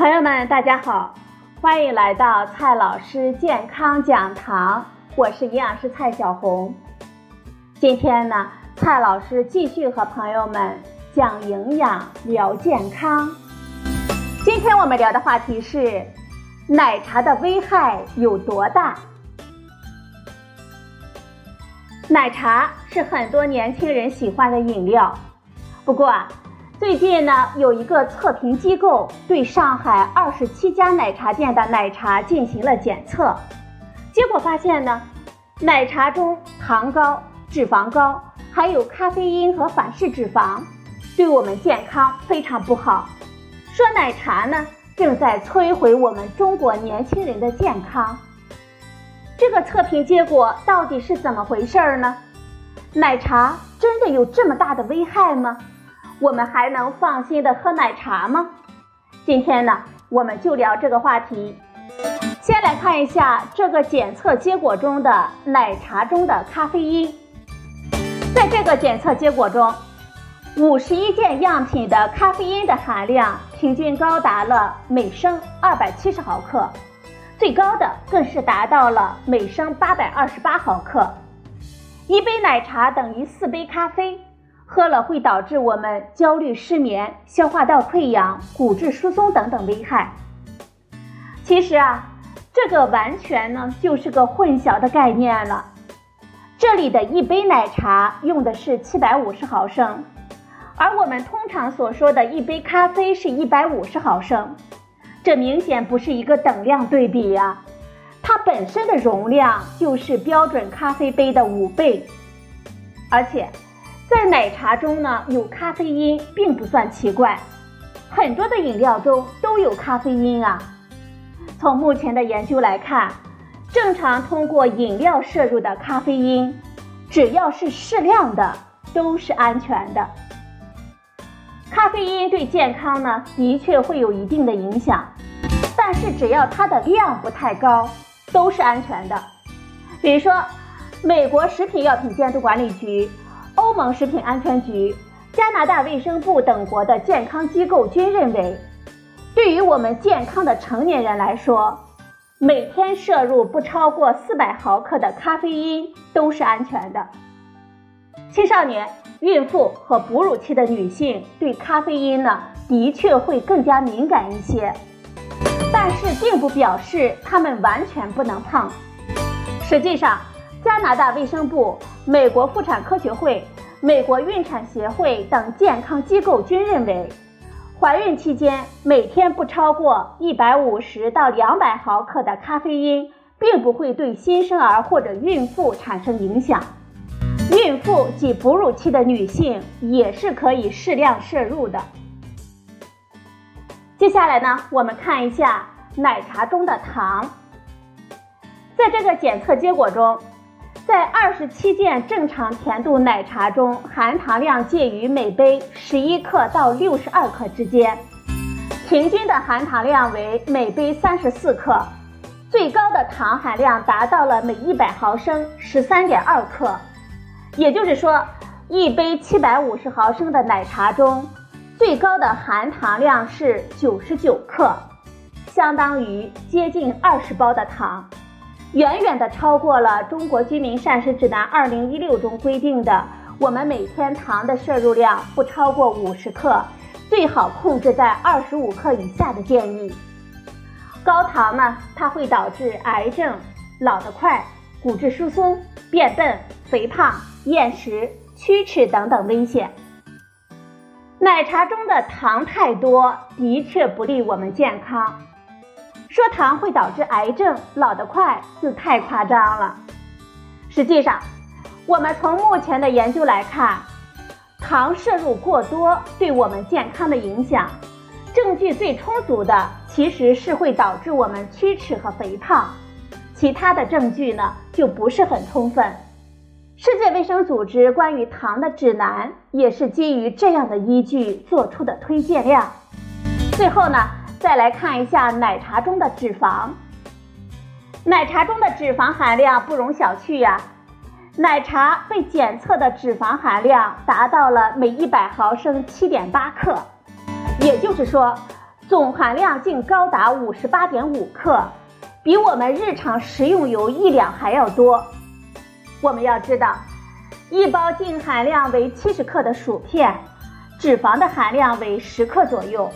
朋友们，大家好，欢迎来到蔡老师健康讲堂，我是营养师蔡小红。今天呢，蔡老师继续和朋友们讲营养聊健康。今天我们聊的话题是奶茶的危害有多大？奶茶是很多年轻人喜欢的饮料，不过啊。最近呢，有一个测评机构对上海二十七家奶茶店的奶茶进行了检测，结果发现呢，奶茶中糖高、脂肪高，还有咖啡因和反式脂肪，对我们健康非常不好。说奶茶呢，正在摧毁我们中国年轻人的健康。这个测评结果到底是怎么回事呢？奶茶真的有这么大的危害吗？我们还能放心的喝奶茶吗？今天呢，我们就聊这个话题。先来看一下这个检测结果中的奶茶中的咖啡因。在这个检测结果中，五十一件样品的咖啡因的含量平均高达了每升二百七十毫克，最高的更是达到了每升八百二十八毫克。一杯奶茶等于四杯咖啡。喝了会导致我们焦虑、失眠、消化道溃疡、骨质疏松等等危害。其实啊，这个完全呢就是个混淆的概念了。这里的一杯奶茶用的是七百五十毫升，而我们通常所说的一杯咖啡是一百五十毫升，这明显不是一个等量对比呀。它本身的容量就是标准咖啡杯的五倍，而且。在奶茶中呢，有咖啡因并不算奇怪，很多的饮料中都有咖啡因啊。从目前的研究来看，正常通过饮料摄入的咖啡因，只要是适量的，都是安全的。咖啡因对健康呢，的确会有一定的影响，但是只要它的量不太高，都是安全的。比如说，美国食品药品监督管理局。欧盟食品安全局、加拿大卫生部等国的健康机构均认为，对于我们健康的成年人来说，每天摄入不超过四百毫克的咖啡因都是安全的。青少年、孕妇和哺乳期的女性对咖啡因呢，的确会更加敏感一些，但是并不表示他们完全不能碰。实际上，加拿大卫生部。美国妇产科学会、美国孕产协会等健康机构均认为，怀孕期间每天不超过一百五十到两百毫克的咖啡因，并不会对新生儿或者孕妇产生影响。孕妇及哺乳期的女性也是可以适量摄入的。接下来呢，我们看一下奶茶中的糖，在这个检测结果中。在二十七件正常甜度奶茶中，含糖量介于每杯十一克到六十二克之间，平均的含糖量为每杯三十四克，最高的糖含量达到了每一百毫升十三点二克。也就是说，一杯七百五十毫升的奶茶中，最高的含糖量是九十九克，相当于接近二十包的糖。远远的超过了《中国居民膳食指南（二零一六）》中规定的，我们每天糖的摄入量不超过五十克，最好控制在二十五克以下的建议。高糖呢，它会导致癌症、老得快、骨质疏松、变笨、肥胖、厌食、龋齿等等危险。奶茶中的糖太多，的确不利我们健康。说糖会导致癌症、老得快，就太夸张了。实际上，我们从目前的研究来看，糖摄入过多对我们健康的影响，证据最充足的其实是会导致我们龋齿和肥胖，其他的证据呢就不是很充分。世界卫生组织关于糖的指南也是基于这样的依据做出的推荐量。最后呢。再来看一下奶茶中的脂肪，奶茶中的脂肪含量不容小觑呀。奶茶被检测的脂肪含量达到了每一百毫升七点八克，也就是说，总含量竟高达五十八点五克，比我们日常食用油一两还要多。我们要知道，一包净含量为七十克的薯片，脂肪的含量为十克左右。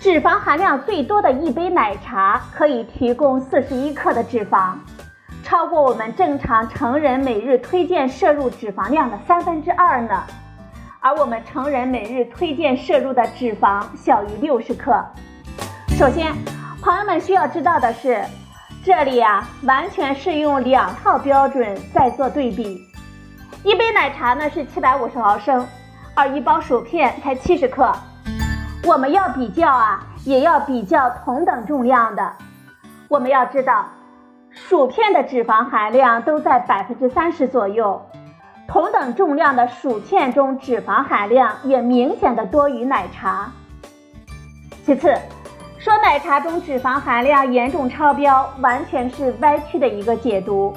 脂肪含量最多的一杯奶茶可以提供四十一克的脂肪，超过我们正常成人每日推荐摄入脂肪量的三分之二呢。而我们成人每日推荐摄入的脂肪小于六十克。首先，朋友们需要知道的是，这里啊完全是用两套标准在做对比。一杯奶茶呢是七百五十毫升，而一包薯片才七十克。我们要比较啊，也要比较同等重量的。我们要知道，薯片的脂肪含量都在百分之三十左右，同等重量的薯片中脂肪含量也明显的多于奶茶。其次，说奶茶中脂肪含量严重超标，完全是歪曲的一个解读。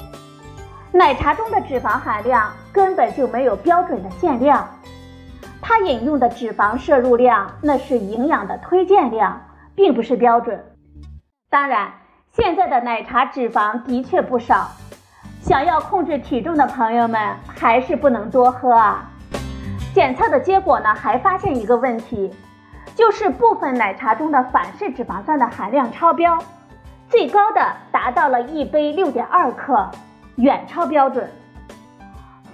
奶茶中的脂肪含量根本就没有标准的限量。它引用的脂肪摄入量，那是营养的推荐量，并不是标准。当然，现在的奶茶脂肪的确不少，想要控制体重的朋友们还是不能多喝啊。检测的结果呢，还发现一个问题，就是部分奶茶中的反式脂肪酸的含量超标，最高的达到了一杯六点二克，远超标准。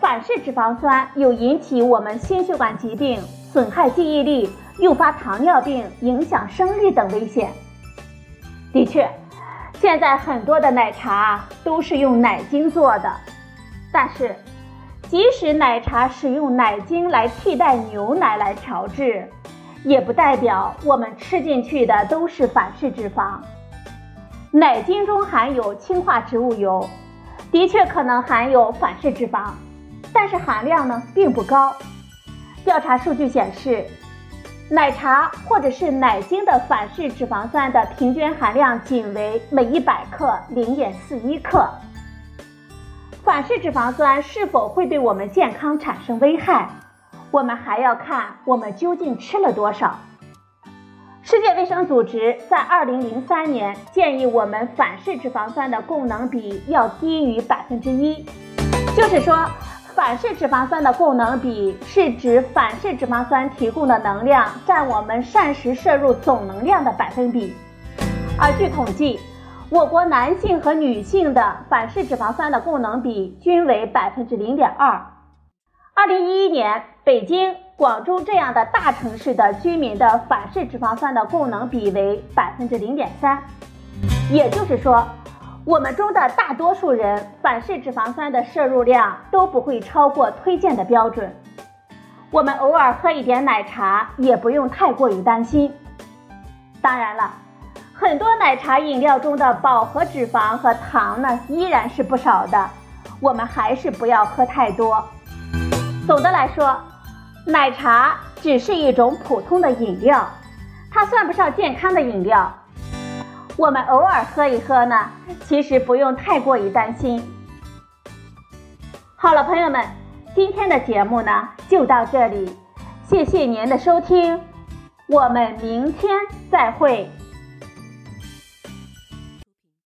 反式脂肪酸有引起我们心血管疾病、损害记忆力、诱发糖尿病、影响生育等危险。的确，现在很多的奶茶都是用奶精做的，但是即使奶茶使用奶精来替代牛奶来调制，也不代表我们吃进去的都是反式脂肪。奶精中含有氢化植物油，的确可能含有反式脂肪。但是含量呢并不高。调查数据显示，奶茶或者是奶精的反式脂肪酸的平均含量仅为每一百克零点四一克。反式脂肪酸是否会对我们健康产生危害，我们还要看我们究竟吃了多少。世界卫生组织在二零零三年建议我们反式脂肪酸的供能比要低于百分之一，就是说。反式脂肪酸的供能比是指反式脂肪酸提供的能量占我们膳食摄入总能量的百分比。而据统计，我国男性和女性的反式脂肪酸的供能比均为百分之零点二。二零一一年，北京、广州这样的大城市的居民的反式脂肪酸的供能比为百分之零点三。也就是说。我们中的大多数人反式脂肪酸的摄入量都不会超过推荐的标准。我们偶尔喝一点奶茶也不用太过于担心。当然了，很多奶茶饮料中的饱和脂肪和糖呢依然是不少的，我们还是不要喝太多。总的来说，奶茶只是一种普通的饮料，它算不上健康的饮料。我们偶尔喝一喝呢，其实不用太过于担心。好了，朋友们，今天的节目呢就到这里，谢谢您的收听，我们明天再会。